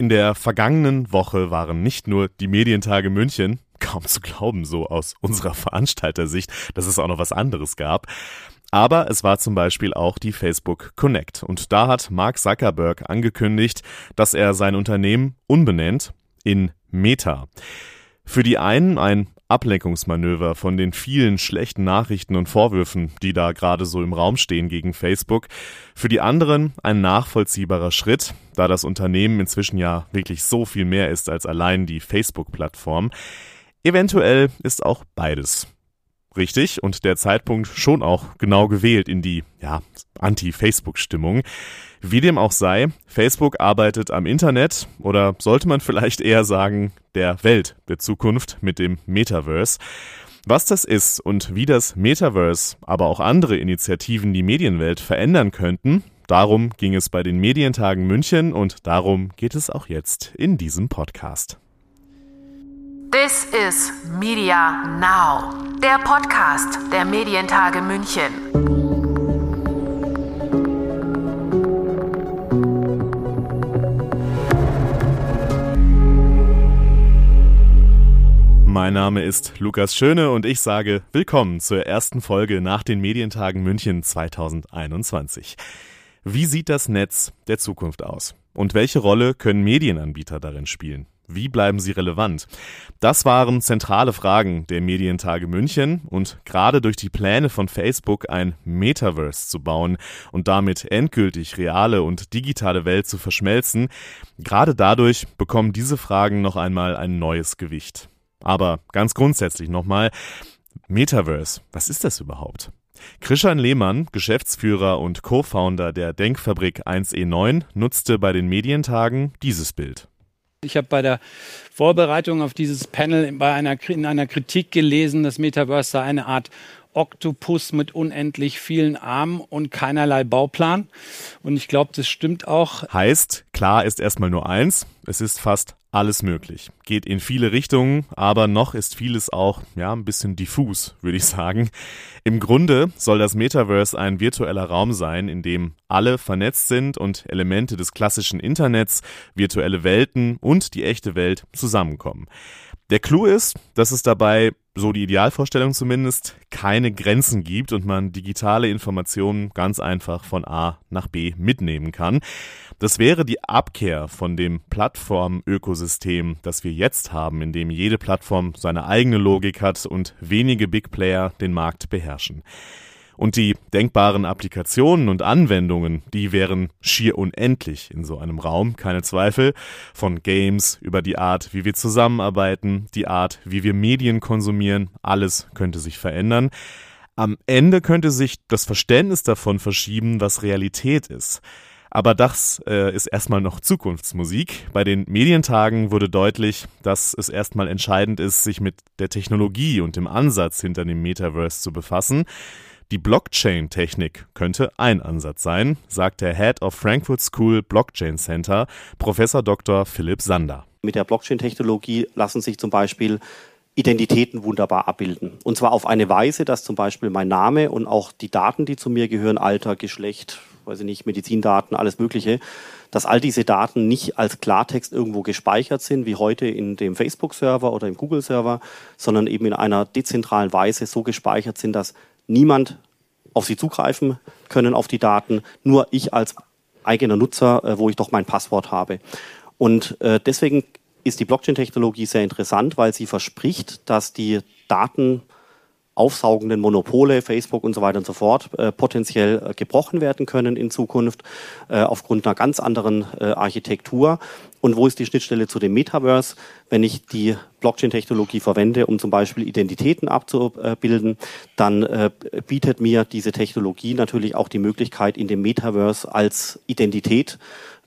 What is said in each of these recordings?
In der vergangenen Woche waren nicht nur die Medientage München, kaum zu glauben, so aus unserer Veranstaltersicht, dass es auch noch was anderes gab. Aber es war zum Beispiel auch die Facebook Connect. Und da hat Mark Zuckerberg angekündigt, dass er sein Unternehmen unbenennt in Meta. Für die einen ein Ablenkungsmanöver von den vielen schlechten Nachrichten und Vorwürfen, die da gerade so im Raum stehen gegen Facebook. Für die anderen ein nachvollziehbarer Schritt, da das Unternehmen inzwischen ja wirklich so viel mehr ist als allein die Facebook-Plattform. Eventuell ist auch beides richtig und der Zeitpunkt schon auch genau gewählt in die ja, Anti-Facebook-Stimmung. Wie dem auch sei, Facebook arbeitet am Internet oder sollte man vielleicht eher sagen, der Welt der Zukunft mit dem Metaverse. Was das ist und wie das Metaverse, aber auch andere Initiativen die Medienwelt verändern könnten, darum ging es bei den Medientagen München und darum geht es auch jetzt in diesem Podcast. This is Media Now, der Podcast der Medientage München. Mein Name ist Lukas Schöne und ich sage willkommen zur ersten Folge nach den Medientagen München 2021. Wie sieht das Netz der Zukunft aus? Und welche Rolle können Medienanbieter darin spielen? Wie bleiben sie relevant? Das waren zentrale Fragen der Medientage München und gerade durch die Pläne von Facebook ein Metaverse zu bauen und damit endgültig reale und digitale Welt zu verschmelzen, gerade dadurch bekommen diese Fragen noch einmal ein neues Gewicht. Aber ganz grundsätzlich nochmal, Metaverse, was ist das überhaupt? Christian Lehmann, Geschäftsführer und Co-Founder der Denkfabrik 1E9, nutzte bei den Medientagen dieses Bild. Ich habe bei der Vorbereitung auf dieses Panel bei einer, in einer Kritik gelesen, dass Metaverse sei eine Art Oktopus mit unendlich vielen Armen und keinerlei Bauplan. Und ich glaube, das stimmt auch. Heißt, klar ist erstmal nur eins, es ist fast alles möglich. Geht in viele Richtungen, aber noch ist vieles auch, ja, ein bisschen diffus, würde ich sagen. Im Grunde soll das Metaverse ein virtueller Raum sein, in dem alle vernetzt sind und Elemente des klassischen Internets, virtuelle Welten und die echte Welt zusammenkommen. Der Clou ist, dass es dabei, so die Idealvorstellung zumindest, keine Grenzen gibt und man digitale Informationen ganz einfach von A nach B mitnehmen kann. Das wäre die Abkehr von dem Plattformökosystem, das wir jetzt haben, in dem jede Plattform seine eigene Logik hat und wenige Big Player den Markt beherrschen. Und die denkbaren Applikationen und Anwendungen, die wären schier unendlich in so einem Raum, keine Zweifel. Von Games über die Art, wie wir zusammenarbeiten, die Art, wie wir Medien konsumieren, alles könnte sich verändern. Am Ende könnte sich das Verständnis davon verschieben, was Realität ist. Aber das äh, ist erstmal noch Zukunftsmusik. Bei den Medientagen wurde deutlich, dass es erstmal entscheidend ist, sich mit der Technologie und dem Ansatz hinter dem Metaverse zu befassen. Die Blockchain-Technik könnte ein Ansatz sein, sagt der Head of Frankfurt School Blockchain Center, Professor Dr. Philipp Sander. Mit der Blockchain-Technologie lassen sich zum Beispiel Identitäten wunderbar abbilden. Und zwar auf eine Weise, dass zum Beispiel mein Name und auch die Daten, die zu mir gehören, Alter, Geschlecht, weiß ich nicht, Medizindaten, alles Mögliche, dass all diese Daten nicht als Klartext irgendwo gespeichert sind, wie heute in dem Facebook-Server oder im Google-Server, sondern eben in einer dezentralen Weise so gespeichert sind, dass niemand auf sie zugreifen können, auf die Daten, nur ich als eigener Nutzer, äh, wo ich doch mein Passwort habe. Und äh, deswegen ist die Blockchain-Technologie sehr interessant, weil sie verspricht, dass die Daten aufsaugenden Monopole, Facebook und so weiter und so fort, äh, potenziell äh, gebrochen werden können in Zukunft äh, aufgrund einer ganz anderen äh, Architektur. Und wo ist die Schnittstelle zu dem Metaverse? Wenn ich die Blockchain-Technologie verwende, um zum Beispiel Identitäten abzubilden, dann äh, bietet mir diese Technologie natürlich auch die Möglichkeit, in dem Metaverse als Identität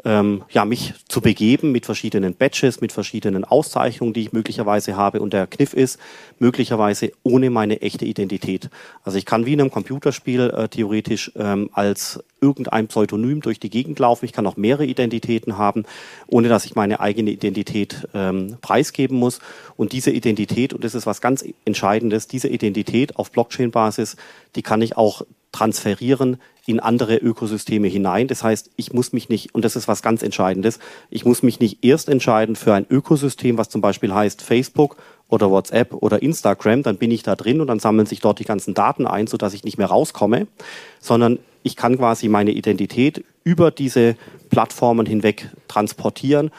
ähm, ja, mich zu begeben mit verschiedenen Badges, mit verschiedenen Auszeichnungen, die ich möglicherweise habe. Und der Kniff ist, möglicherweise ohne meine echte Identität. Also ich kann wie in einem Computerspiel äh, theoretisch ähm, als irgendein Pseudonym durch die Gegend laufen. Ich kann auch mehrere Identitäten haben, ohne dass ich meine eigene Identität ähm, preisgeben muss. Und diese Identität, und das ist was ganz Entscheidendes, diese Identität auf Blockchain-Basis, die kann ich auch transferieren in andere Ökosysteme hinein. Das heißt, ich muss mich nicht, und das ist was ganz Entscheidendes, ich muss mich nicht erst entscheiden für ein Ökosystem, was zum Beispiel heißt Facebook oder WhatsApp oder Instagram, dann bin ich da drin und dann sammeln sich dort die ganzen Daten ein, sodass ich nicht mehr rauskomme, sondern ich kann quasi meine Identität über diese Plattformen hinweg transportieren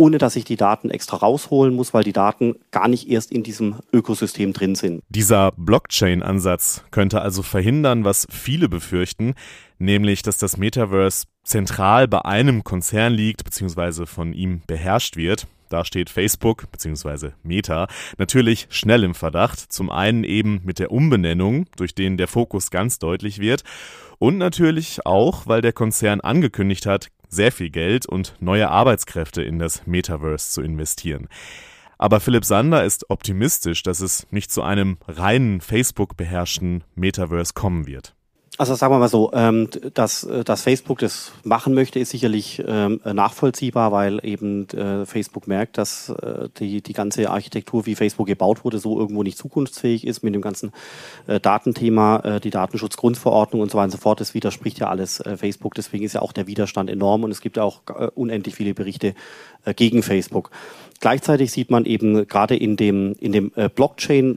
ohne dass ich die Daten extra rausholen muss, weil die Daten gar nicht erst in diesem Ökosystem drin sind. Dieser Blockchain-Ansatz könnte also verhindern, was viele befürchten, nämlich dass das Metaverse zentral bei einem Konzern liegt bzw. von ihm beherrscht wird. Da steht Facebook bzw. Meta natürlich schnell im Verdacht. Zum einen eben mit der Umbenennung, durch den der Fokus ganz deutlich wird. Und natürlich auch, weil der Konzern angekündigt hat, sehr viel Geld und neue Arbeitskräfte in das Metaverse zu investieren. Aber Philipp Sander ist optimistisch, dass es nicht zu einem reinen Facebook beherrschten Metaverse kommen wird. Also sagen wir mal so, ähm, dass, äh, dass Facebook das machen möchte, ist sicherlich ähm, nachvollziehbar, weil eben äh, Facebook merkt, dass äh, die, die ganze Architektur, wie Facebook gebaut wurde, so irgendwo nicht zukunftsfähig ist mit dem ganzen äh, Datenthema, äh, die Datenschutzgrundverordnung und so weiter und so fort. Das widerspricht ja alles äh, Facebook. Deswegen ist ja auch der Widerstand enorm und es gibt auch äh, unendlich viele Berichte äh, gegen Facebook. Gleichzeitig sieht man eben gerade in dem, in dem äh, Blockchain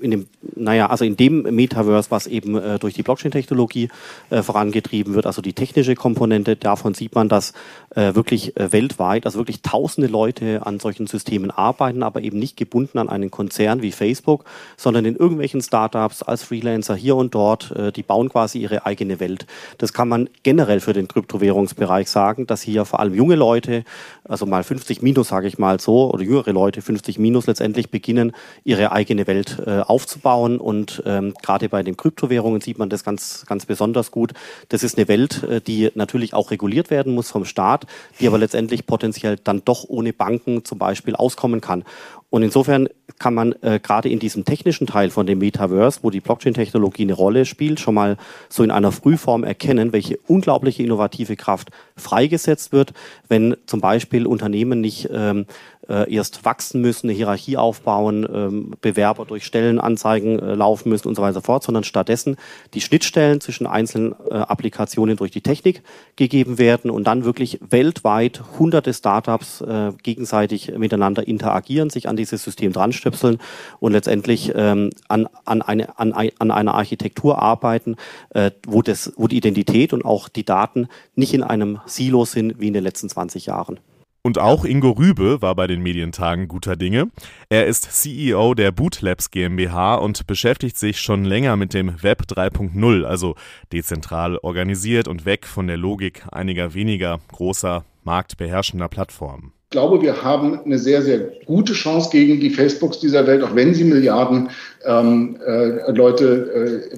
in dem, naja, also in dem Metaverse, was eben äh, durch die Blockchain-Technologie äh, vorangetrieben wird, also die technische Komponente, davon sieht man, dass äh, wirklich äh, weltweit, also wirklich tausende Leute an solchen Systemen arbeiten, aber eben nicht gebunden an einen Konzern wie Facebook, sondern in irgendwelchen Startups als Freelancer hier und dort, äh, die bauen quasi ihre eigene Welt. Das kann man generell für den Kryptowährungsbereich sagen, dass hier vor allem junge Leute, also mal 50 minus, sage ich mal so, oder jüngere Leute, 50 minus letztendlich beginnen, ihre eigene Welt äh, aufzubauen. Und ähm, gerade bei den Kryptowährungen sieht man das ganz, ganz besonders gut. Das ist eine Welt, äh, die natürlich auch reguliert werden muss vom Staat, die aber letztendlich potenziell dann doch ohne Banken zum Beispiel auskommen kann. Und insofern kann man äh, gerade in diesem technischen Teil von dem Metaverse, wo die Blockchain-Technologie eine Rolle spielt, schon mal so in einer Frühform erkennen, welche unglaubliche innovative Kraft freigesetzt wird, wenn zum Beispiel Unternehmen nicht ähm, äh, erst wachsen müssen, eine Hierarchie aufbauen, ähm, Bewerber durch Stellenanzeigen äh, laufen müssen und so weiter fort, sondern stattdessen die Schnittstellen zwischen einzelnen äh, Applikationen durch die Technik gegeben werden und dann wirklich weltweit hunderte Startups äh, gegenseitig miteinander interagieren, sich an dieses System dranstöpseln und letztendlich ähm, an, an, eine, an, an einer Architektur arbeiten, äh, wo, das, wo die Identität und auch die Daten nicht in einem Silo sind wie in den letzten 20 Jahren. Und auch Ingo Rübe war bei den Medientagen guter Dinge. Er ist CEO der Bootlabs GmbH und beschäftigt sich schon länger mit dem Web 3.0, also dezentral organisiert und weg von der Logik einiger weniger großer marktbeherrschender Plattformen. Ich glaube, wir haben eine sehr, sehr gute Chance gegen die Facebooks dieser Welt, auch wenn sie Milliarden ähm, äh, Leute äh,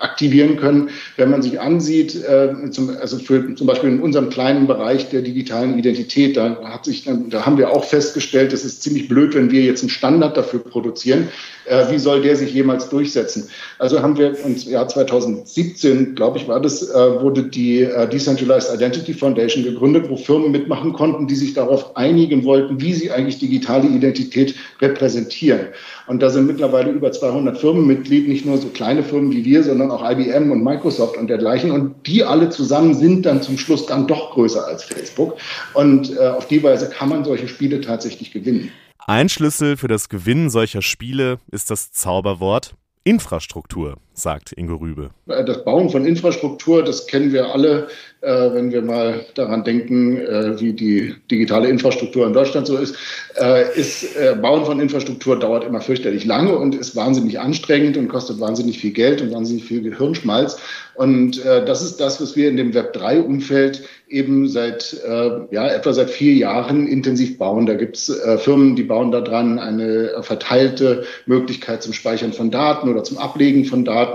aktivieren können. Wenn man sich ansieht, äh, zum, also für, zum Beispiel in unserem kleinen Bereich der digitalen Identität, da, hat sich, da haben wir auch festgestellt, es ist ziemlich blöd, wenn wir jetzt einen Standard dafür produzieren. Äh, wie soll der sich jemals durchsetzen? Also haben wir im Jahr 2017, glaube ich, war das, äh, wurde die äh, Decentralized Identity Foundation gegründet, wo Firmen mitmachen konnten, die sich darauf einigen wollten, wie sie eigentlich digitale Identität repräsentieren. Und da sind mittlerweile über 200 Firmen Mitglied, nicht nur so kleine Firmen wie wir, sondern auch IBM und Microsoft und dergleichen. Und die alle zusammen sind dann zum Schluss dann doch größer als Facebook. Und äh, auf die Weise kann man solche Spiele tatsächlich gewinnen. Ein Schlüssel für das Gewinnen solcher Spiele ist das Zauberwort Infrastruktur, sagt Ingo Rübe. Das Bauen von Infrastruktur, das kennen wir alle, äh, wenn wir mal daran denken, äh, wie die digitale Infrastruktur in Deutschland so ist. Äh, ist äh, Bauen von Infrastruktur dauert immer fürchterlich lange und ist wahnsinnig anstrengend und kostet wahnsinnig viel Geld und wahnsinnig viel Gehirnschmalz. Und äh, das ist das, was wir in dem Web3-Umfeld eben seit äh, ja, etwa seit vier Jahren intensiv bauen. Da gibt es äh, Firmen, die bauen da dran eine verteilte Möglichkeit zum Speichern von Daten oder zum Ablegen von Daten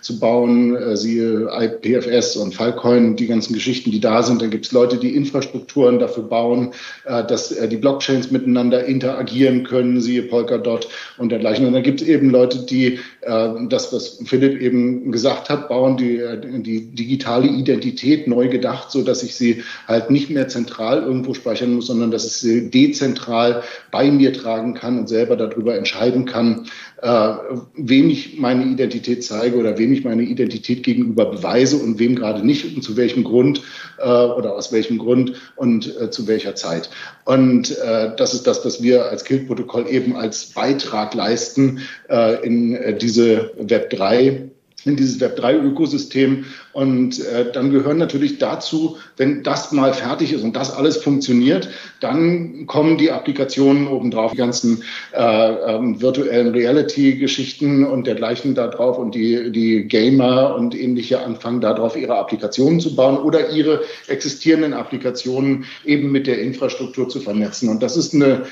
zu bauen, äh, siehe IPFS und Filecoin, die ganzen Geschichten, die da sind. Da gibt es Leute, die Infrastrukturen dafür bauen, äh, dass äh, die Blockchains miteinander interagieren können, siehe Polkadot und dergleichen. Und dann gibt es eben Leute, die das, was Philipp eben gesagt hat, bauen die, die digitale Identität neu gedacht, so dass ich sie halt nicht mehr zentral irgendwo speichern muss, sondern dass ich sie dezentral bei mir tragen kann und selber darüber entscheiden kann, äh, wem ich meine Identität zeige oder wem ich meine Identität gegenüber beweise und wem gerade nicht und zu welchem Grund äh, oder aus welchem Grund und äh, zu welcher Zeit. Und äh, das ist das, was wir als Kilt-Protokoll eben als Beitrag leisten äh, in äh, diese Web 3 in dieses Web3-Ökosystem. Und äh, dann gehören natürlich dazu, wenn das mal fertig ist und das alles funktioniert, dann kommen die Applikationen obendrauf, die ganzen äh, ähm, virtuellen Reality-Geschichten und dergleichen da drauf und die, die Gamer und ähnliche anfangen darauf ihre Applikationen zu bauen oder ihre existierenden Applikationen eben mit der Infrastruktur zu vernetzen. Und das ist eine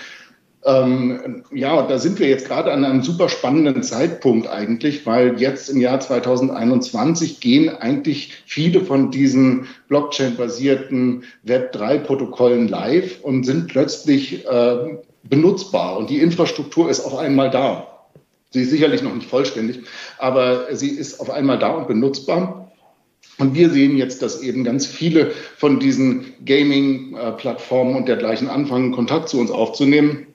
ähm, ja, da sind wir jetzt gerade an einem super spannenden Zeitpunkt eigentlich, weil jetzt im Jahr 2021 gehen eigentlich viele von diesen Blockchain-basierten Web3-Protokollen live und sind plötzlich äh, benutzbar und die Infrastruktur ist auf einmal da. Sie ist sicherlich noch nicht vollständig, aber sie ist auf einmal da und benutzbar. Und wir sehen jetzt, dass eben ganz viele von diesen Gaming-Plattformen und dergleichen anfangen, Kontakt zu uns aufzunehmen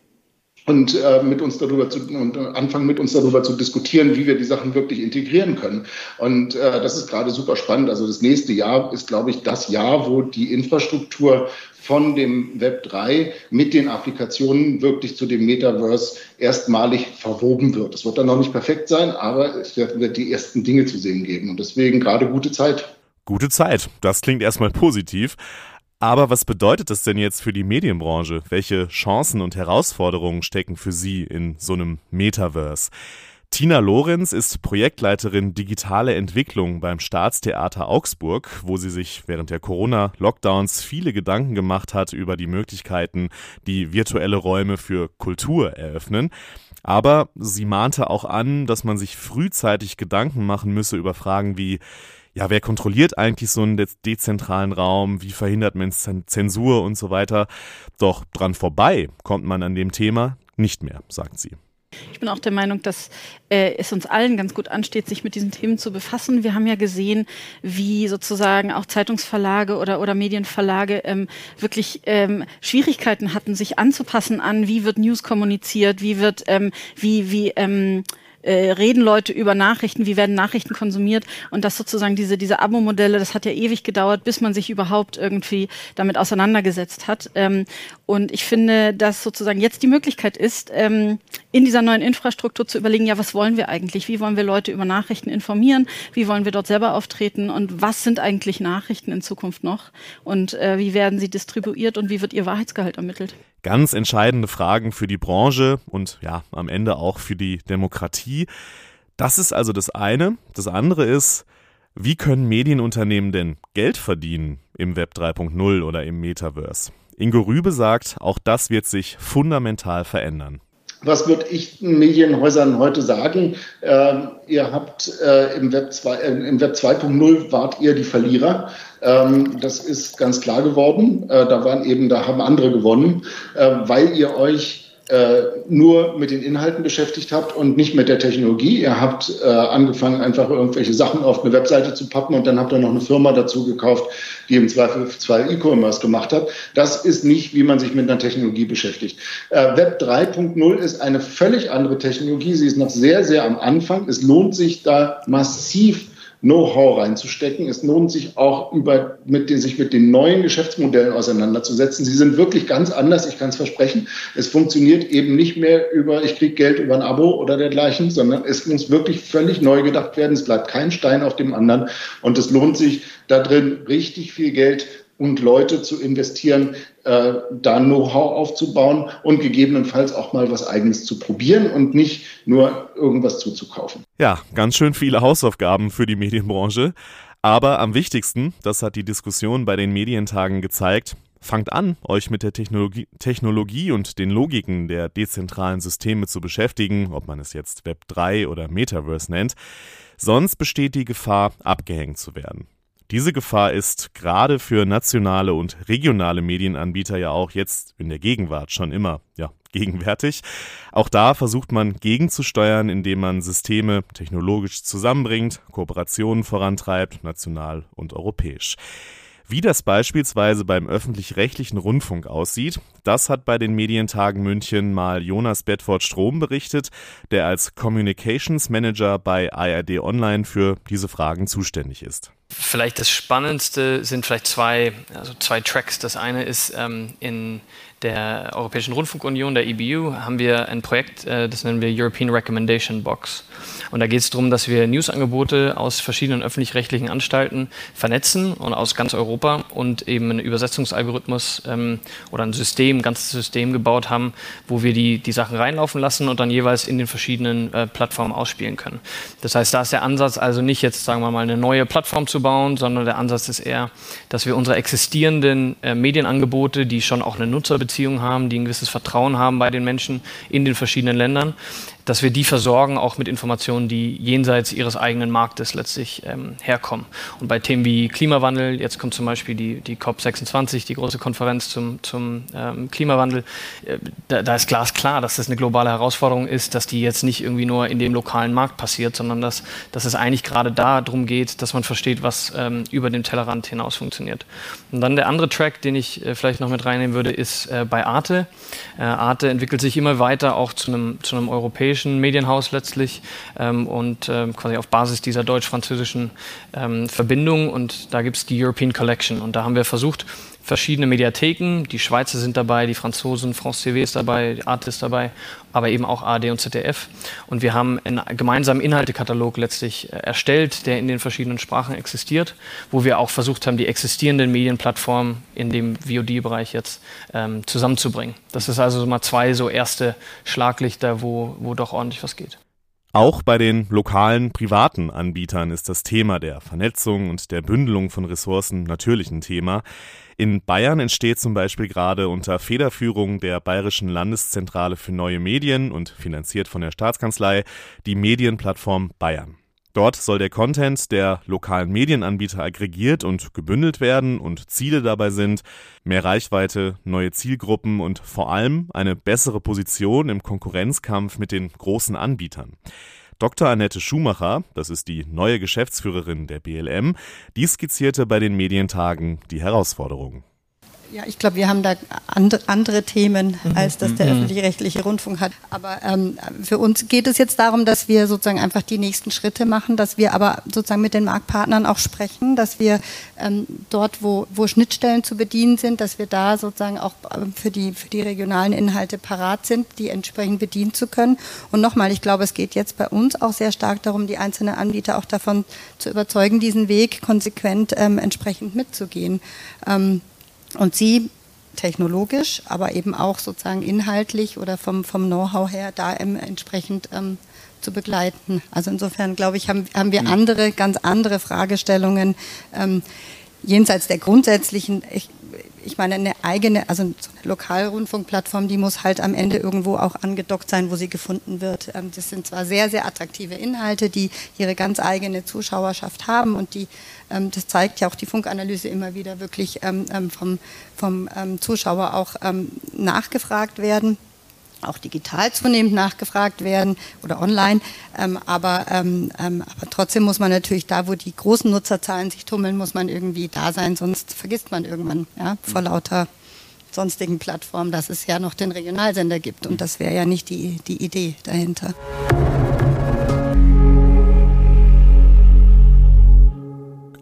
und äh, mit uns darüber zu und äh, anfangen mit uns darüber zu diskutieren, wie wir die Sachen wirklich integrieren können. Und äh, das ist gerade super spannend. Also das nächste Jahr ist, glaube ich, das Jahr, wo die Infrastruktur von dem Web 3 mit den Applikationen wirklich zu dem Metaverse erstmalig verwoben wird. Es wird dann noch nicht perfekt sein, aber es wird die ersten Dinge zu sehen geben. Und deswegen gerade gute Zeit. Gute Zeit. Das klingt erstmal positiv. Aber was bedeutet das denn jetzt für die Medienbranche? Welche Chancen und Herausforderungen stecken für Sie in so einem Metaverse? Tina Lorenz ist Projektleiterin Digitale Entwicklung beim Staatstheater Augsburg, wo sie sich während der Corona-Lockdowns viele Gedanken gemacht hat über die Möglichkeiten, die virtuelle Räume für Kultur eröffnen. Aber sie mahnte auch an, dass man sich frühzeitig Gedanken machen müsse über Fragen wie ja, wer kontrolliert eigentlich so einen dezentralen Raum? Wie verhindert man Zensur und so weiter? Doch dran vorbei kommt man an dem Thema nicht mehr, sagt sie. Ich bin auch der Meinung, dass äh, es uns allen ganz gut ansteht, sich mit diesen Themen zu befassen. Wir haben ja gesehen, wie sozusagen auch Zeitungsverlage oder, oder Medienverlage ähm, wirklich ähm, Schwierigkeiten hatten, sich anzupassen an, wie wird News kommuniziert, wie wird, ähm, wie, wie, ähm, äh, reden Leute über Nachrichten, wie werden Nachrichten konsumiert und das sozusagen diese, diese Abo-Modelle, das hat ja ewig gedauert, bis man sich überhaupt irgendwie damit auseinandergesetzt hat. Ähm, und ich finde, dass sozusagen jetzt die Möglichkeit ist, ähm, in dieser neuen Infrastruktur zu überlegen, ja, was wollen wir eigentlich? Wie wollen wir Leute über Nachrichten informieren? Wie wollen wir dort selber auftreten? Und was sind eigentlich Nachrichten in Zukunft noch? Und äh, wie werden sie distribuiert und wie wird ihr Wahrheitsgehalt ermittelt? Ganz entscheidende Fragen für die Branche und ja, am Ende auch für die Demokratie. Das ist also das eine. Das andere ist, wie können Medienunternehmen denn Geld verdienen im Web 3.0 oder im Metaverse? Ingo Rübe sagt, auch das wird sich fundamental verändern. Was würde ich den Medienhäusern heute sagen? Ähm, ihr habt äh, im Web, äh, Web 2.0 wart ihr die Verlierer. Ähm, das ist ganz klar geworden. Äh, da waren eben, da haben andere gewonnen, äh, weil ihr euch äh, nur mit den Inhalten beschäftigt habt und nicht mit der Technologie. Ihr habt äh, angefangen, einfach irgendwelche Sachen auf eine Webseite zu pappen und dann habt ihr noch eine Firma dazu gekauft, die im Zweifel zwei E-Commerce gemacht hat. Das ist nicht, wie man sich mit einer Technologie beschäftigt. Äh, Web 3.0 ist eine völlig andere Technologie. Sie ist noch sehr, sehr am Anfang. Es lohnt sich da massiv Know-how reinzustecken. Es lohnt sich auch über, mit den, sich mit den neuen Geschäftsmodellen auseinanderzusetzen. Sie sind wirklich ganz anders, ich kann es versprechen. Es funktioniert eben nicht mehr über, ich kriege Geld über ein Abo oder dergleichen, sondern es muss wirklich völlig neu gedacht werden. Es bleibt kein Stein auf dem anderen und es lohnt sich da drin richtig viel Geld und Leute zu investieren, äh, da Know-how aufzubauen und gegebenenfalls auch mal was eigenes zu probieren und nicht nur irgendwas zuzukaufen. Ja, ganz schön viele Hausaufgaben für die Medienbranche. Aber am wichtigsten, das hat die Diskussion bei den Medientagen gezeigt, fangt an, euch mit der Technologie, Technologie und den Logiken der dezentralen Systeme zu beschäftigen, ob man es jetzt Web 3 oder Metaverse nennt. Sonst besteht die Gefahr, abgehängt zu werden. Diese Gefahr ist gerade für nationale und regionale Medienanbieter ja auch jetzt in der Gegenwart schon immer ja, gegenwärtig. Auch da versucht man gegenzusteuern, indem man Systeme technologisch zusammenbringt, Kooperationen vorantreibt, national und europäisch. Wie das beispielsweise beim öffentlich-rechtlichen Rundfunk aussieht, Das hat bei den Medientagen München mal Jonas Bedford Strom berichtet, der als Communications Manager bei ARD Online für diese Fragen zuständig ist. Vielleicht das Spannendste sind vielleicht zwei, also zwei Tracks. Das eine ist ähm, in der Europäischen Rundfunkunion, der EBU, haben wir ein Projekt, äh, das nennen wir European Recommendation Box. Und da geht es darum, dass wir Newsangebote aus verschiedenen öffentlich-rechtlichen Anstalten vernetzen und aus ganz Europa und eben einen Übersetzungsalgorithmus ähm, oder ein System, ein ganzes System gebaut haben, wo wir die, die Sachen reinlaufen lassen und dann jeweils in den verschiedenen äh, Plattformen ausspielen können. Das heißt, da ist der Ansatz also nicht jetzt, sagen wir mal, eine neue Plattform zu bauen, sondern der Ansatz ist eher, dass wir unsere existierenden äh, Medienangebote, die schon auch eine Nutzerbeziehung haben, die ein gewisses Vertrauen haben bei den Menschen in den verschiedenen Ländern, dass wir die versorgen, auch mit Informationen, die jenseits ihres eigenen Marktes letztlich ähm, herkommen. Und bei Themen wie Klimawandel, jetzt kommt zum Beispiel die, die COP26, die große Konferenz zum, zum ähm, Klimawandel, äh, da, da, ist glasklar, dass das eine globale Herausforderung ist, dass die jetzt nicht irgendwie nur in dem lokalen Markt passiert, sondern dass, dass es eigentlich gerade darum geht, dass man versteht, was ähm, über den Tellerrand hinaus funktioniert. Und dann der andere Track, den ich äh, vielleicht noch mit reinnehmen würde, ist äh, bei Arte. Äh, Arte entwickelt sich immer weiter auch zu einem, zu einem europäischen europäischen Medienhaus letztlich ähm, und ähm, quasi auf Basis dieser deutsch-französischen ähm, Verbindung. Und da gibt es die European Collection. Und da haben wir versucht, verschiedene Mediatheken, die Schweizer sind dabei, die Franzosen, France TV ist dabei, Arte ist dabei, aber eben auch ARD und ZDF. Und wir haben einen gemeinsamen Inhaltekatalog letztlich äh, erstellt, der in den verschiedenen Sprachen existiert, wo wir auch versucht haben, die existierenden Medienplattformen in dem VOD-Bereich jetzt ähm, zusammenzubringen. Das ist also mal zwei so erste Schlaglichter, wo, wo doch ordentlich was geht. Auch bei den lokalen privaten Anbietern ist das Thema der Vernetzung und der Bündelung von Ressourcen natürlich ein Thema. In Bayern entsteht zum Beispiel gerade unter Federführung der Bayerischen Landeszentrale für neue Medien und finanziert von der Staatskanzlei die Medienplattform Bayern. Dort soll der Content der lokalen Medienanbieter aggregiert und gebündelt werden und Ziele dabei sind mehr Reichweite, neue Zielgruppen und vor allem eine bessere Position im Konkurrenzkampf mit den großen Anbietern. Dr. Annette Schumacher, das ist die neue Geschäftsführerin der BLM, die skizzierte bei den Medientagen die Herausforderungen. Ja, ich glaube, wir haben da andere, andere Themen, mhm. als das der mhm. öffentlich-rechtliche Rundfunk hat. Aber ähm, für uns geht es jetzt darum, dass wir sozusagen einfach die nächsten Schritte machen, dass wir aber sozusagen mit den Marktpartnern auch sprechen, dass wir ähm, dort, wo, wo Schnittstellen zu bedienen sind, dass wir da sozusagen auch ähm, für die, für die regionalen Inhalte parat sind, die entsprechend bedienen zu können. Und nochmal, ich glaube, es geht jetzt bei uns auch sehr stark darum, die einzelnen Anbieter auch davon zu überzeugen, diesen Weg konsequent ähm, entsprechend mitzugehen. Ähm, und sie technologisch, aber eben auch sozusagen inhaltlich oder vom, vom Know-how her da entsprechend ähm, zu begleiten. Also insofern glaube ich, haben, haben wir andere, ganz andere Fragestellungen ähm, jenseits der grundsätzlichen. Ich, ich meine, eine eigene, also eine Lokalrundfunkplattform, die muss halt am Ende irgendwo auch angedockt sein, wo sie gefunden wird. Ähm, das sind zwar sehr, sehr attraktive Inhalte, die ihre ganz eigene Zuschauerschaft haben und die, ähm, das zeigt ja auch die Funkanalyse immer wieder, wirklich ähm, vom, vom Zuschauer auch nachgefragt werden auch digital zunehmend nachgefragt werden oder online. Ähm, aber, ähm, ähm, aber trotzdem muss man natürlich da, wo die großen Nutzerzahlen sich tummeln, muss man irgendwie da sein, sonst vergisst man irgendwann ja, vor lauter sonstigen Plattformen, dass es ja noch den Regionalsender gibt. Und das wäre ja nicht die, die Idee dahinter.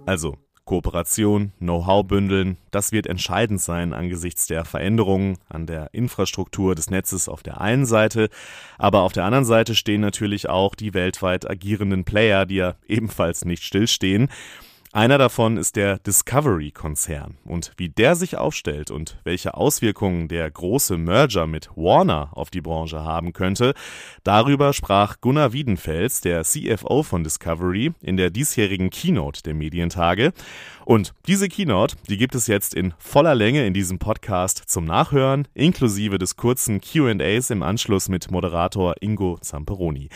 Also, Kooperation, Know-how bündeln, das wird entscheidend sein angesichts der Veränderungen an der Infrastruktur des Netzes auf der einen Seite, aber auf der anderen Seite stehen natürlich auch die weltweit agierenden Player, die ja ebenfalls nicht stillstehen. Einer davon ist der Discovery-Konzern. Und wie der sich aufstellt und welche Auswirkungen der große Merger mit Warner auf die Branche haben könnte, darüber sprach Gunnar Wiedenfels, der CFO von Discovery, in der diesjährigen Keynote der Medientage. Und diese Keynote, die gibt es jetzt in voller Länge in diesem Podcast zum Nachhören, inklusive des kurzen QAs im Anschluss mit Moderator Ingo Zamperoni.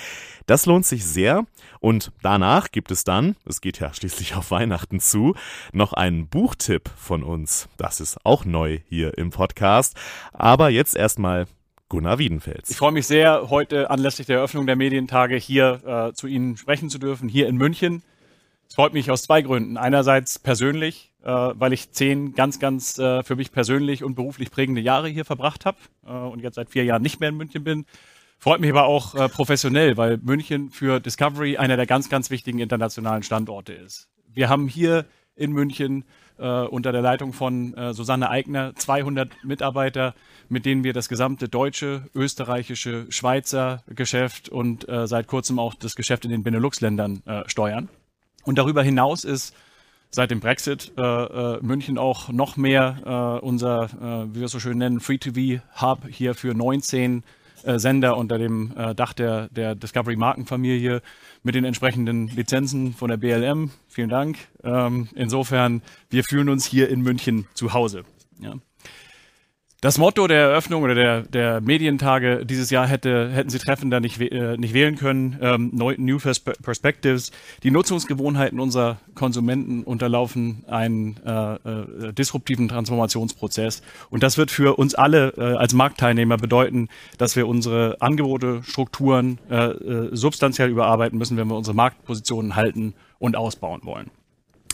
Das lohnt sich sehr und danach gibt es dann, es geht ja schließlich auf Weihnachten zu, noch einen Buchtipp von uns. Das ist auch neu hier im Podcast. Aber jetzt erstmal Gunnar Wiedenfels. Ich freue mich sehr, heute anlässlich der Eröffnung der Medientage hier äh, zu Ihnen sprechen zu dürfen, hier in München. Es freut mich aus zwei Gründen. Einerseits persönlich, äh, weil ich zehn ganz, ganz äh, für mich persönlich und beruflich prägende Jahre hier verbracht habe äh, und jetzt seit vier Jahren nicht mehr in München bin. Freut mich aber auch äh, professionell, weil München für Discovery einer der ganz, ganz wichtigen internationalen Standorte ist. Wir haben hier in München äh, unter der Leitung von äh, Susanne Eigner 200 Mitarbeiter, mit denen wir das gesamte deutsche, österreichische, Schweizer Geschäft und äh, seit kurzem auch das Geschäft in den Benelux-Ländern äh, steuern. Und darüber hinaus ist seit dem Brexit äh, äh, München auch noch mehr unser, wie wir es so schön nennen, Free-TV-Hub hier für 19 Sender unter dem Dach der, der Discovery Markenfamilie mit den entsprechenden Lizenzen von der BLM. Vielen Dank. Ähm, insofern, wir fühlen uns hier in München zu Hause. Ja. Das Motto der Eröffnung oder der, der Medientage dieses Jahr hätte, hätten Sie treffender nicht, äh, nicht wählen können. Ähm, New Perspectives. Die Nutzungsgewohnheiten unserer Konsumenten unterlaufen einen äh, äh, disruptiven Transformationsprozess. Und das wird für uns alle äh, als Marktteilnehmer bedeuten, dass wir unsere Angebote, Strukturen äh, äh, substanziell überarbeiten müssen, wenn wir unsere Marktpositionen halten und ausbauen wollen.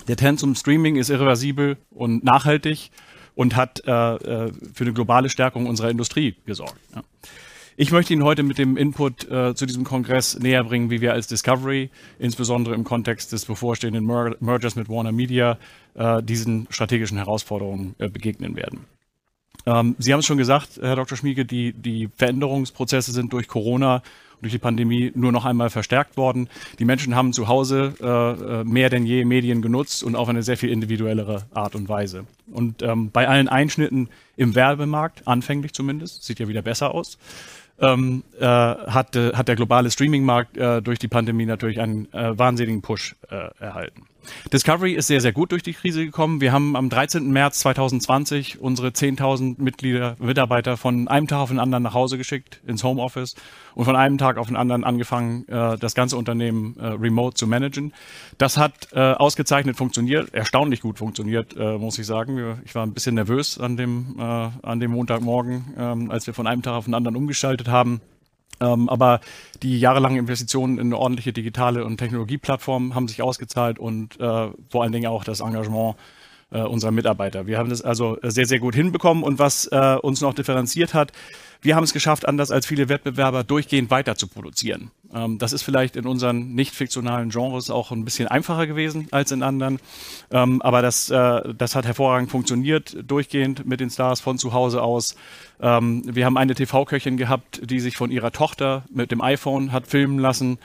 Der Trend zum Streaming ist irreversibel und nachhaltig und hat äh, äh, für eine globale Stärkung unserer Industrie gesorgt. Ja. Ich möchte Ihnen heute mit dem Input äh, zu diesem Kongress näher bringen, wie wir als Discovery, insbesondere im Kontext des bevorstehenden Mer Mergers mit Warner Media, äh, diesen strategischen Herausforderungen äh, begegnen werden. Ähm, Sie haben es schon gesagt, Herr Dr. Schmiege, die, die Veränderungsprozesse sind durch Corona durch die Pandemie nur noch einmal verstärkt worden. Die Menschen haben zu Hause äh, äh, mehr denn je Medien genutzt und auf eine sehr viel individuellere Art und Weise. Und ähm, bei allen Einschnitten im Werbemarkt, anfänglich zumindest, sieht ja wieder besser aus, ähm, äh, hat, äh, hat der globale Streamingmarkt äh, durch die Pandemie natürlich einen äh, wahnsinnigen Push äh, erhalten. Discovery ist sehr, sehr gut durch die Krise gekommen. Wir haben am 13. März 2020 unsere 10.000 Mitglieder, Mitarbeiter von einem Tag auf den anderen nach Hause geschickt ins Homeoffice und von einem Tag auf den anderen angefangen, äh, das ganze Unternehmen äh, remote zu managen. Das hat äh, ausgezeichnet funktioniert, erstaunlich gut funktioniert, muss ich sagen. Ich war ein bisschen nervös an dem, an dem Montagmorgen, ähm, als wir von einem Tag auf den anderen umgeschaltet haben. Ähm, aber die jahrelangen Investitionen in eine ordentliche digitale und Technologieplattform haben sich ausgezahlt und äh, vor allen Dingen auch das Engagement äh, unserer Mitarbeiter. Wir haben das also sehr, sehr gut hinbekommen und was äh, uns noch differenziert hat, wir haben es geschafft, anders als viele Wettbewerber durchgehend weiter zu produzieren. Ähm, das ist vielleicht in unseren nicht fiktionalen Genres auch ein bisschen einfacher gewesen als in anderen. Ähm, aber das, äh, das hat hervorragend funktioniert, durchgehend mit den Stars von zu Hause aus. Ähm, wir haben eine TV-Köchin gehabt, die sich von ihrer Tochter mit dem iPhone hat filmen lassen.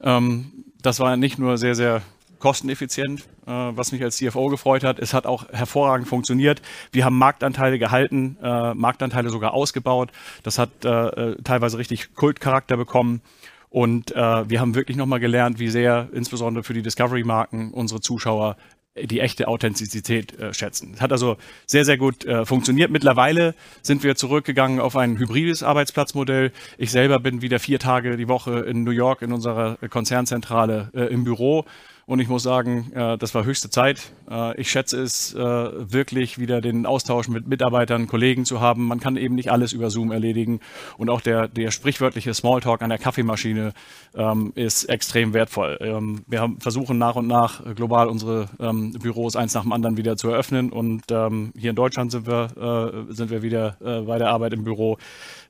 Ähm, das war nicht nur sehr, sehr kosteneffizient, äh, was mich als CFO gefreut hat. Es hat auch hervorragend funktioniert. Wir haben Marktanteile gehalten, äh, Marktanteile sogar ausgebaut. Das hat äh, äh teilweise richtig Kultcharakter bekommen. Und äh, wir haben wirklich nochmal gelernt, wie sehr insbesondere für die Discovery-Marken unsere Zuschauer die echte Authentizität äh, schätzen. Hat also sehr, sehr gut äh, funktioniert. Mittlerweile sind wir zurückgegangen auf ein hybrides Arbeitsplatzmodell. Ich selber bin wieder vier Tage die Woche in New York in unserer Konzernzentrale äh, im Büro und ich muss sagen, äh, das war höchste Zeit. Äh, ich schätze es äh, wirklich, wieder den Austausch mit Mitarbeitern, Kollegen zu haben. Man kann eben nicht alles über Zoom erledigen. Und auch der, der sprichwörtliche Smalltalk an der Kaffeemaschine ähm, ist extrem wertvoll. Ähm, wir haben, versuchen nach und nach global unsere ähm, Büros eins nach dem anderen wieder zu eröffnen. Und ähm, hier in Deutschland sind wir, äh, sind wir wieder äh, bei der Arbeit im Büro.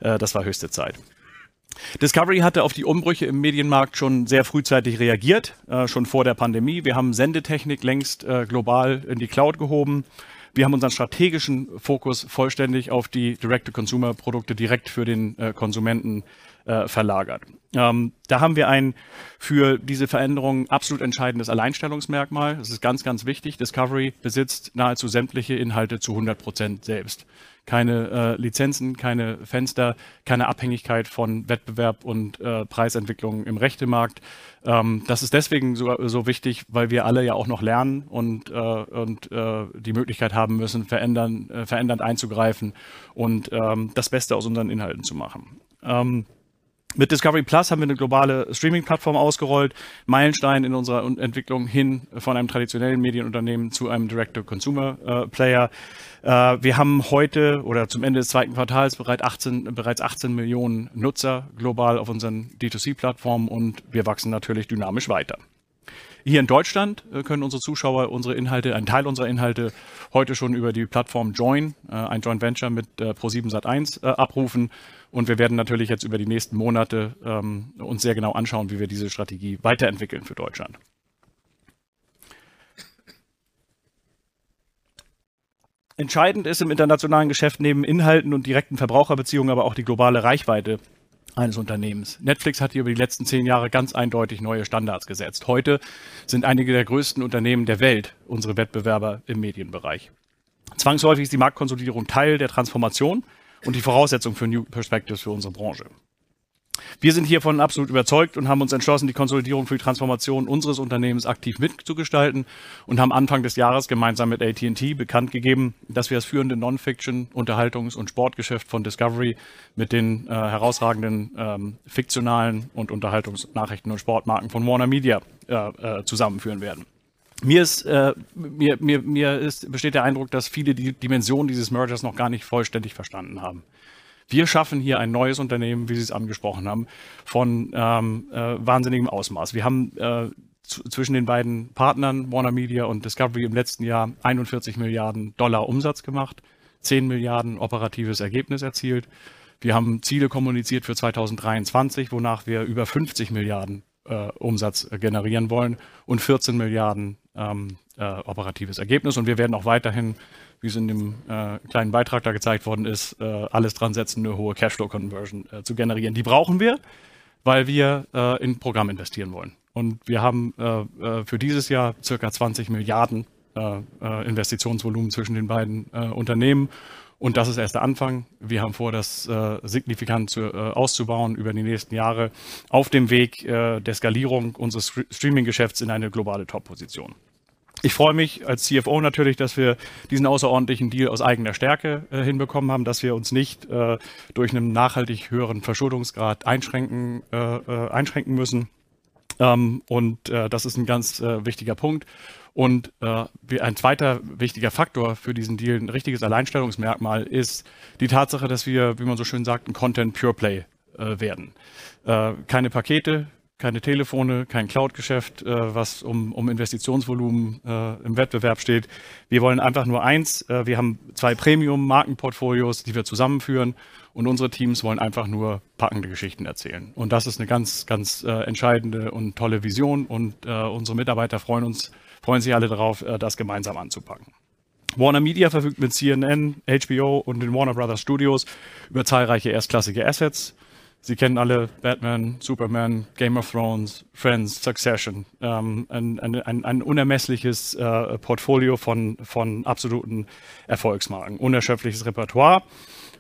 Äh, das war höchste Zeit. Discovery hatte auf die Umbrüche im Medienmarkt schon sehr frühzeitig reagiert, äh, schon vor der Pandemie. Wir haben Sendetechnik längst äh, global in die Cloud gehoben. Wir haben unseren strategischen Fokus vollständig auf die Direct-to-Consumer-Produkte direkt für den äh, Konsumenten äh, verlagert. Ähm, da haben wir ein für diese Veränderung absolut entscheidendes Alleinstellungsmerkmal. Das ist ganz, ganz wichtig. Discovery besitzt nahezu sämtliche Inhalte zu 100 Prozent selbst keine äh, Lizenzen, keine Fenster, keine Abhängigkeit von Wettbewerb und äh, Preisentwicklung im Rechtemarkt. Ähm, das ist deswegen so, so wichtig, weil wir alle ja auch noch lernen und, äh, und äh, die Möglichkeit haben müssen, verändern, äh, verändernd einzugreifen und ähm, das Beste aus unseren Inhalten zu machen. Ähm, mit Discovery Plus haben wir eine globale Streaming-Plattform ausgerollt, Meilenstein in unserer Entwicklung hin von einem traditionellen Medienunternehmen zu einem Direct-to-Consumer-Player. Äh, wir haben heute oder zum Ende des zweiten Quartals bereits 18, bereits 18 Millionen Nutzer global auf unseren D2C-Plattformen und wir wachsen natürlich dynamisch weiter. Hier in Deutschland äh, können unsere Zuschauer unsere Inhalte, einen Teil unserer Inhalte heute schon über die Plattform Join, äh, ein Joint Venture mit äh, Pro7 Sat1 äh, abrufen. Und wir werden natürlich jetzt über die nächsten Monate ähm, uns sehr genau anschauen, wie wir diese Strategie weiterentwickeln für Deutschland. Entscheidend ist im internationalen Geschäft neben Inhalten und direkten Verbraucherbeziehungen aber auch die globale Reichweite eines Unternehmens. Netflix hat hier über die letzten zehn Jahre ganz eindeutig neue Standards gesetzt. Heute sind einige der größten Unternehmen der Welt unsere Wettbewerber im Medienbereich. Zwangsläufig ist die Marktkonsolidierung Teil der Transformation und die Voraussetzung für New Perspectives für unsere Branche. Wir sind hiervon absolut überzeugt und haben uns entschlossen, die Konsolidierung für die Transformation unseres Unternehmens aktiv mitzugestalten und haben Anfang des Jahres gemeinsam mit AT&T bekannt gegeben, dass wir das führende Non-Fiction, Unterhaltungs- und Sportgeschäft von Discovery mit den äh, herausragenden ähm, fiktionalen und Unterhaltungsnachrichten und Sportmarken von Warner Media äh, äh, zusammenführen werden. Mir ist, äh, mir, mir, mir ist, besteht der Eindruck, dass viele die Dimensionen dieses Mergers noch gar nicht vollständig verstanden haben. Wir schaffen hier ein neues Unternehmen, wie Sie es angesprochen haben, von ähm, äh, wahnsinnigem Ausmaß. Wir haben äh, zwischen den beiden Partnern, Warner Media und Discovery, im letzten Jahr 41 Milliarden Dollar Umsatz gemacht, 10 Milliarden operatives Ergebnis erzielt. Wir haben Ziele kommuniziert für 2023, wonach wir über 50 Milliarden äh, Umsatz generieren wollen und 14 Milliarden ähm, äh, operatives Ergebnis. Und wir werden auch weiterhin wie es in dem äh, kleinen Beitrag da gezeigt worden ist, äh, alles dran setzen, eine hohe Cashflow-Conversion äh, zu generieren. Die brauchen wir, weil wir äh, in Programm investieren wollen. Und wir haben äh, äh, für dieses Jahr circa 20 Milliarden Investitionsvolumen zwischen den beiden Unternehmen. Und das ist erst der Anfang. Wir haben vor, das äh, signifikant zu, äh, auszubauen über die nächsten Jahre auf dem Weg äh, der Skalierung unseres Streaming-Geschäfts in eine globale Top-Position. Ich freue mich als CFO natürlich, dass wir diesen außerordentlichen Deal aus eigener Stärke äh, hinbekommen haben, dass wir uns nicht äh, durch einen nachhaltig höheren Verschuldungsgrad einschränken, äh, äh einschränken müssen. Ähm, und äh, das ist ein ganz äh, wichtiger Punkt. Und ein zweiter wichtiger Faktor für diesen Deal, ein richtiges Alleinstellungsmerkmal, ist die Tatsache, dass wir, wie man so schön sagt, ein Content Pure Play werden. keine Pakete, keine Telefone, kein Cloud-Geschäft, äh, was um, um Investitionsvolumen äh, im Wettbewerb steht. Wir wollen einfach nur eins. Äh, wir haben zwei Premium-Markenportfolios, die wir zusammenführen und unsere Teams wollen einfach nur packende Geschichten erzählen. Und das ist eine ganz, ganz äh, entscheidende und tolle Vision und äh, unsere Mitarbeiter freuen uns, freuen sich alle darauf, äh, das gemeinsam anzupacken. Warner Media verfügt mit CNN, HBO und den Warner Brothers Studios über zahlreiche erstklassige Assets. Sie kennen alle Batman, Superman, Game of Thrones, Friends, Succession. Ähm, ein, ein, ein, unermessliches äh, Portfolio von, von absoluten Erfolgsmarken, unerschöpfliches Repertoire.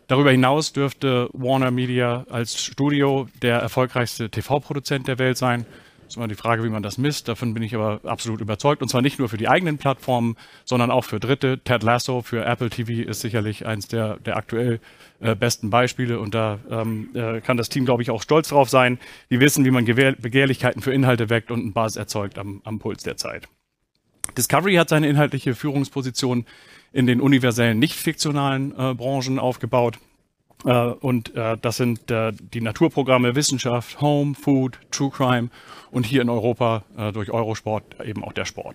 Darüber hinaus dürfte Warner Media als Studio der erfolgreichste TV-Produzent der Welt sein ist immer die Frage, wie man das misst. Davon bin ich aber absolut überzeugt. Und zwar nicht nur für die eigenen Plattformen, sondern auch für Dritte. Ted Lasso für Apple TV ist sicherlich eins der, der aktuell äh, besten Beispiele. Und da ähm, äh, kann das Team, glaube ich, auch stolz drauf sein. Die wissen, wie man Gewehr Begehrlichkeiten für Inhalte weckt und einen Basis erzeugt am, am Puls der Zeit. Discovery hat seine inhaltliche Führungsposition in den universellen, nicht fiktionalen äh, Branchen aufgebaut. Äh, und äh, das sind äh, die Naturprogramme Wissenschaft, Home, Food, True Crime und hier in Europa durch Eurosport eben auch der Sport.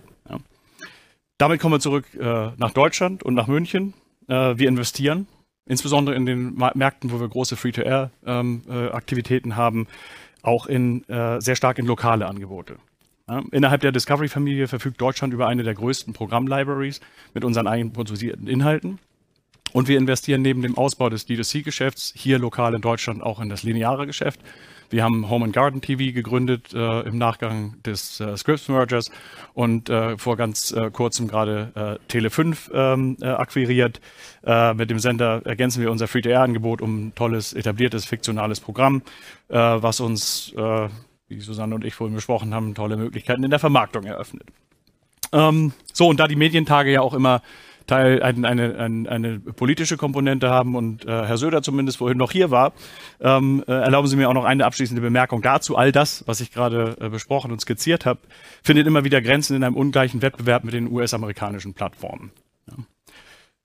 Damit kommen wir zurück nach Deutschland und nach München. Wir investieren, insbesondere in den Märkten, wo wir große Free-to-Air-Aktivitäten ähm, haben, auch in, sehr stark in lokale Angebote. Innerhalb der Discovery-Familie verfügt Deutschland über eine der größten Programm-Libraries mit unseren eigenen produzierten Inhalten. Und wir investieren neben dem Ausbau des D2C-Geschäfts hier lokal in Deutschland auch in das lineare Geschäft. Wir haben Home and Garden TV gegründet äh, im Nachgang des äh, Scripps Mergers und äh, vor ganz äh, kurzem gerade äh, Tele5 ähm, äh, akquiriert. Mit dem Sender ergänzen wir unser Free-to-Air-Angebot um ein tolles, etabliertes, fiktionales Programm, was uns, wie Susanne und ich vorhin besprochen haben, tolle Möglichkeiten in der Vermarktung eröffnet. Ähm, so, und da die Medientage ja auch immer Teil eine, eine, eine, eine politische Komponente haben und äh, Herr Söder zumindest vorhin noch hier war, ähm, äh, erlauben Sie mir auch noch eine abschließende Bemerkung dazu. All das, was ich gerade äh, besprochen und skizziert habe, findet immer wieder Grenzen in einem ungleichen Wettbewerb mit den US-amerikanischen Plattformen. Ja.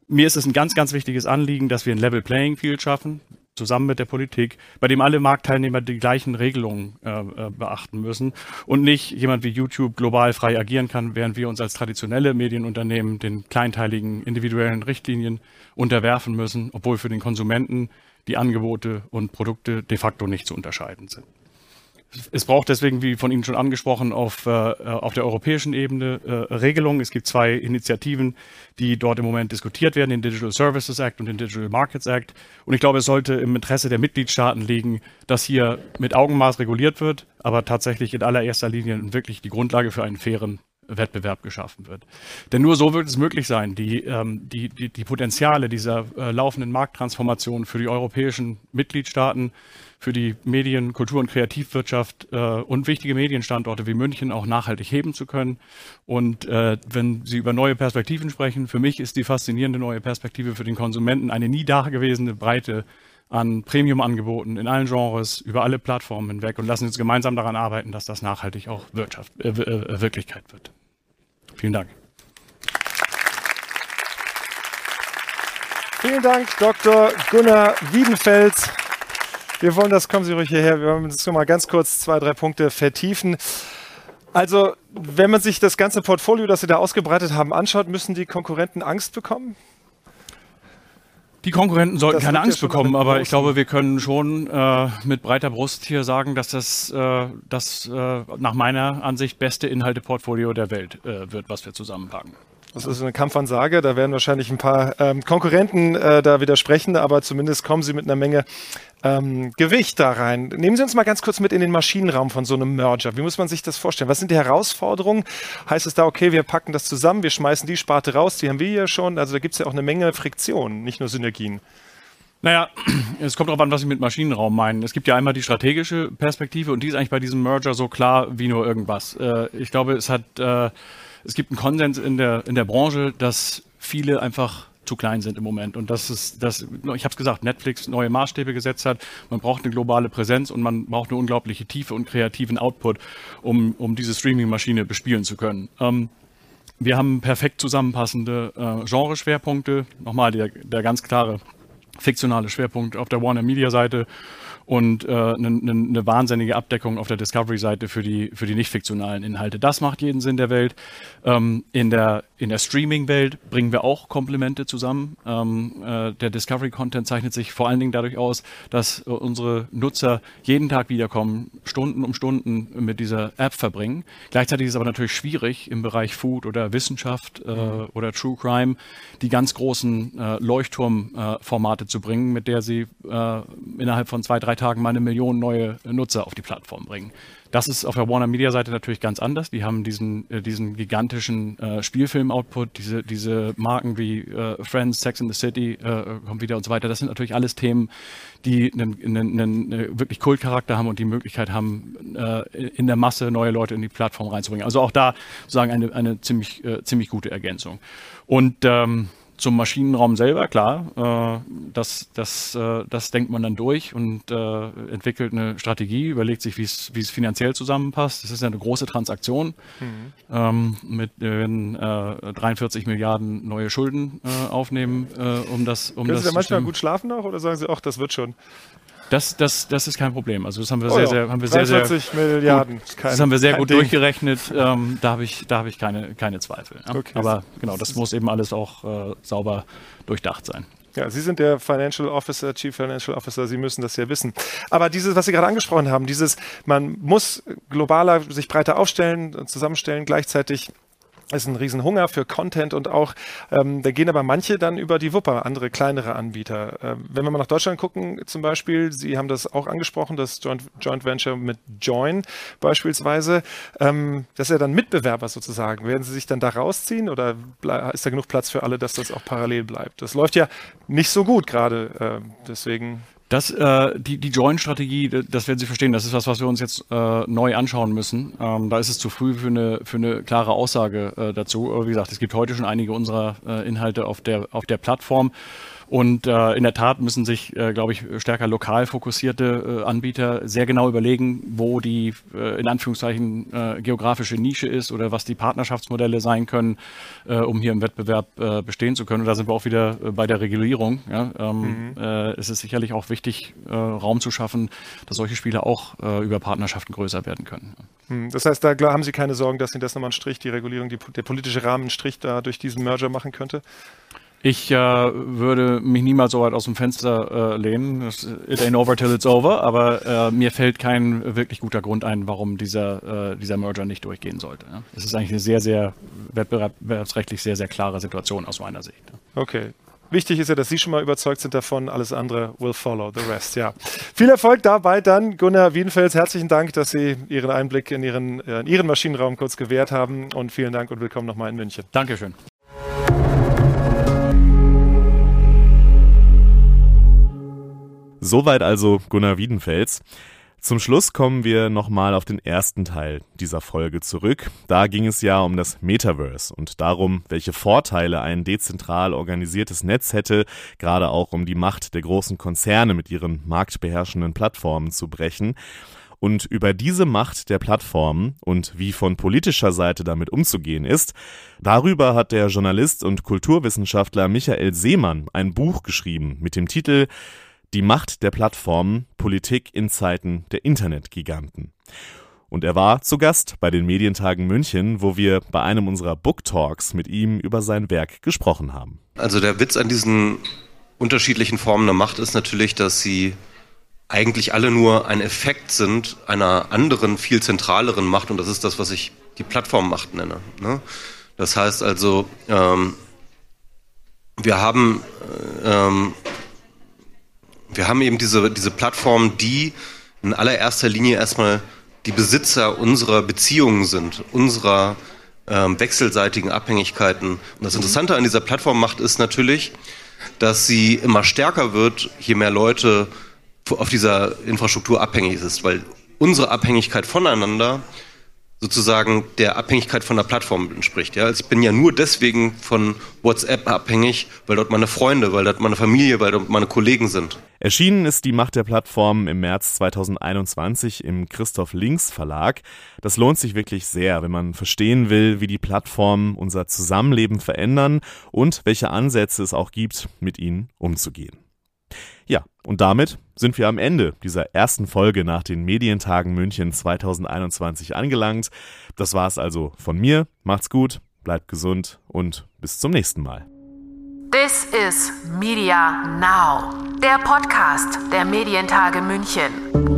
Mir ist es ein ganz, ganz wichtiges Anliegen, dass wir ein Level Playing Field schaffen. Zusammen mit der Politik, bei dem alle Marktteilnehmer die gleichen Regelungen äh, äh, beachten müssen und nicht jemand wie YouTube global frei agieren kann, während wir uns als traditionelle Medienunternehmen den kleinteiligen individuellen Richtlinien unterwerfen müssen, obwohl für den Konsumenten die Angebote und Produkte de facto nicht zu unterscheiden sind. Es braucht deswegen, wie von Ihnen schon angesprochen, auf, äh, auf der europäischen Ebene äh, Regelungen. Es gibt zwei Initiativen, die dort im Moment diskutiert werden, den Digital Services Act und den Digital Markets Act. Und ich glaube, es sollte im Interesse der Mitgliedstaaten liegen, dass hier mit Augenmaß reguliert wird, aber tatsächlich in allererster Linie wirklich die Grundlage für einen fairen Wettbewerb geschaffen wird. Denn nur so wird es möglich sein, die, ähm, die, die, die Potenziale dieser äh, laufenden Markttransformation für die europäischen Mitgliedstaaten für die Medien-, Kultur- und Kreativwirtschaft äh, und wichtige Medienstandorte wie München auch nachhaltig heben zu können. Und äh, wenn Sie über neue Perspektiven sprechen, für mich ist die faszinierende neue Perspektive für den Konsumenten eine nie dagewesene Breite an Premium-Angeboten in allen Genres, über alle Plattformen hinweg und lassen uns gemeinsam daran arbeiten, dass das nachhaltig auch Wirtschaft, äh, äh, Wirklichkeit wird. Vielen Dank. Vielen Dank, Dr. Gunnar Wiedenfels. Wir wollen das, kommen Sie ruhig hierher, wir wollen das mal ganz kurz zwei, drei Punkte vertiefen. Also, wenn man sich das ganze Portfolio, das Sie da ausgebreitet haben, anschaut, müssen die Konkurrenten Angst bekommen? Die Konkurrenten sollten das keine Angst bekommen, aber ich glaube, wir können schon äh, mit breiter Brust hier sagen, dass das äh, das äh, nach meiner Ansicht beste Inhalteportfolio der Welt äh, wird, was wir zusammenpacken. Das ist eine Kampfansage. Da werden wahrscheinlich ein paar ähm, Konkurrenten äh, da widersprechen, aber zumindest kommen sie mit einer Menge ähm, Gewicht da rein. Nehmen Sie uns mal ganz kurz mit in den Maschinenraum von so einem Merger. Wie muss man sich das vorstellen? Was sind die Herausforderungen? Heißt es da, okay, wir packen das zusammen, wir schmeißen die Sparte raus, die haben wir ja schon. Also da gibt es ja auch eine Menge Friktion, nicht nur Synergien. Naja, es kommt darauf an, was Sie mit Maschinenraum meinen. Es gibt ja einmal die strategische Perspektive und die ist eigentlich bei diesem Merger so klar wie nur irgendwas. Äh, ich glaube, es hat äh, es gibt einen Konsens in der, in der Branche, dass viele einfach zu klein sind im Moment. Und das ist, das, ich habe es gesagt, Netflix neue Maßstäbe gesetzt hat. Man braucht eine globale Präsenz und man braucht eine unglaubliche Tiefe und kreativen Output, um, um diese Streaming-Maschine bespielen zu können. Ähm, wir haben perfekt zusammenpassende äh, Genreschwerpunkte. Nochmal der, der ganz klare fiktionale Schwerpunkt auf der Warner Media Seite und eine äh, ne, ne, ne wahnsinnige Abdeckung auf der Discovery-Seite für die, für die nicht fiktionalen Inhalte. Das macht jeden Sinn der Welt. Ähm, in der, in der Streaming-Welt bringen wir auch Komplemente zusammen. Ähm, äh, der Discovery-Content zeichnet sich vor allen Dingen dadurch aus, dass äh, unsere Nutzer jeden Tag wiederkommen, Stunden um Stunden mit dieser App verbringen. Gleichzeitig ist es aber natürlich schwierig im Bereich Food oder Wissenschaft äh, mhm. oder True Crime die ganz großen äh, Leuchtturmformate zu bringen, mit der sie äh, innerhalb von zwei, drei drei Tagen mal eine Million neue Nutzer auf die Plattform bringen. Das ist auf der Warner Media Seite natürlich ganz anders. Die haben diesen, äh, diesen gigantischen äh, Spielfilm-Output, diese, diese Marken wie äh, Friends, Sex in the City, äh, kommt wieder und so weiter. Das sind natürlich alles Themen, die einen, einen wirklich Kultcharakter haben und die Möglichkeit haben, äh, in der Masse neue Leute in die Plattform reinzubringen. Also auch da sozusagen eine, eine ziemlich, äh, ziemlich gute Ergänzung. Und ähm, zum Maschinenraum selber, klar, äh, das, das, äh, das denkt man dann durch und äh, entwickelt eine Strategie, überlegt sich, wie es finanziell zusammenpasst. Das ist ja eine große Transaktion. Mhm. Ähm, mit, wir werden 43 Milliarden neue Schulden äh, aufnehmen, äh, um das um Können das Sie da manchmal gut schlafen noch oder sagen Sie, ach, das wird schon? Das, das, das ist kein Problem. Also das haben wir oh sehr, ja. sehr, haben wir sehr, sehr Milliarden. Gut, das haben wir sehr gut Ding. durchgerechnet. Ähm, da habe ich, da habe ich keine, keine Zweifel. Ja. Okay. Aber genau, das muss eben alles auch äh, sauber durchdacht sein. Ja, Sie sind der Financial Officer, Chief Financial Officer, Sie müssen das ja wissen. Aber dieses, was Sie gerade angesprochen haben, dieses, man muss globaler sich breiter aufstellen, zusammenstellen, gleichzeitig ist ein Riesenhunger für Content und auch, ähm, da gehen aber manche dann über die Wupper, andere kleinere Anbieter. Ähm, wenn wir mal nach Deutschland gucken, zum Beispiel, Sie haben das auch angesprochen, das Joint, Joint Venture mit Join beispielsweise, ähm, das ist ja dann Mitbewerber sozusagen. Werden Sie sich dann da rausziehen oder ist da genug Platz für alle, dass das auch parallel bleibt? Das läuft ja nicht so gut gerade, äh, deswegen. Das, äh, die, die Joint-Strategie, das werden Sie verstehen, das ist was, was wir uns jetzt äh, neu anschauen müssen. Ähm, da ist es zu früh für eine, für eine klare Aussage äh, dazu. Aber wie gesagt, es gibt heute schon einige unserer äh, Inhalte auf der, auf der Plattform. Und äh, in der Tat müssen sich, äh, glaube ich, stärker lokal fokussierte äh, Anbieter sehr genau überlegen, wo die äh, in Anführungszeichen äh, geografische Nische ist oder was die Partnerschaftsmodelle sein können, äh, um hier im Wettbewerb bestehen zu können. Und da sind wir auch wieder bei der Regulierung. Ja? Ähm, mhm. es ist sicherlich auch wichtig, Raum zu schaffen, dass solche Spiele auch über Partnerschaften größer werden können. Mhm. Das heißt, da haben Sie keine Sorgen, dass Ihnen das nochmal einen Strich, die Regulierung, die, der politische Rahmen einen Strich da durch diesen Merger machen könnte? Ich äh, würde mich niemals so weit aus dem Fenster äh, lehnen. It ain't over till it's over. Aber äh, mir fällt kein wirklich guter Grund ein, warum dieser, äh, dieser Merger nicht durchgehen sollte. Ja? Es ist eigentlich eine sehr, sehr wettbewerbsrechtlich sehr, sehr klare Situation aus meiner Sicht. Okay. Wichtig ist ja, dass Sie schon mal überzeugt sind davon. Alles andere will follow the rest. Ja. Viel Erfolg dabei dann. Gunnar Wiedenfels, herzlichen Dank, dass Sie Ihren Einblick in Ihren, äh, in Ihren Maschinenraum kurz gewährt haben. Und vielen Dank und willkommen nochmal in München. Dankeschön. Soweit also Gunnar Wiedenfels. Zum Schluss kommen wir nochmal auf den ersten Teil dieser Folge zurück. Da ging es ja um das Metaverse und darum, welche Vorteile ein dezentral organisiertes Netz hätte, gerade auch um die Macht der großen Konzerne mit ihren marktbeherrschenden Plattformen zu brechen. Und über diese Macht der Plattformen und wie von politischer Seite damit umzugehen ist, darüber hat der Journalist und Kulturwissenschaftler Michael Seemann ein Buch geschrieben mit dem Titel die Macht der Plattformen, Politik in Zeiten der Internetgiganten. Und er war zu Gast bei den Medientagen München, wo wir bei einem unserer Book Talks mit ihm über sein Werk gesprochen haben. Also der Witz an diesen unterschiedlichen Formen der Macht ist natürlich, dass sie eigentlich alle nur ein Effekt sind einer anderen, viel zentraleren Macht und das ist das, was ich die Plattformmacht nenne. Ne? Das heißt also, ähm, wir haben ähm, wir haben eben diese, diese Plattformen, die in allererster Linie erstmal die Besitzer unserer Beziehungen sind, unserer ähm, wechselseitigen Abhängigkeiten. Und das Interessante an dieser Plattformmacht ist natürlich, dass sie immer stärker wird, je mehr Leute auf dieser Infrastruktur abhängig ist, weil unsere Abhängigkeit voneinander sozusagen der Abhängigkeit von der Plattform entspricht. Ja? Also ich bin ja nur deswegen von WhatsApp abhängig, weil dort meine Freunde, weil dort meine Familie, weil dort meine Kollegen sind. Erschienen ist die Macht der Plattform im März 2021 im Christoph Links Verlag. Das lohnt sich wirklich sehr, wenn man verstehen will, wie die Plattformen unser Zusammenleben verändern und welche Ansätze es auch gibt, mit ihnen umzugehen. Und damit sind wir am Ende dieser ersten Folge nach den Medientagen München 2021 angelangt. Das war's also von mir. Macht's gut, bleibt gesund und bis zum nächsten Mal. This is Media Now, der Podcast der Medientage München.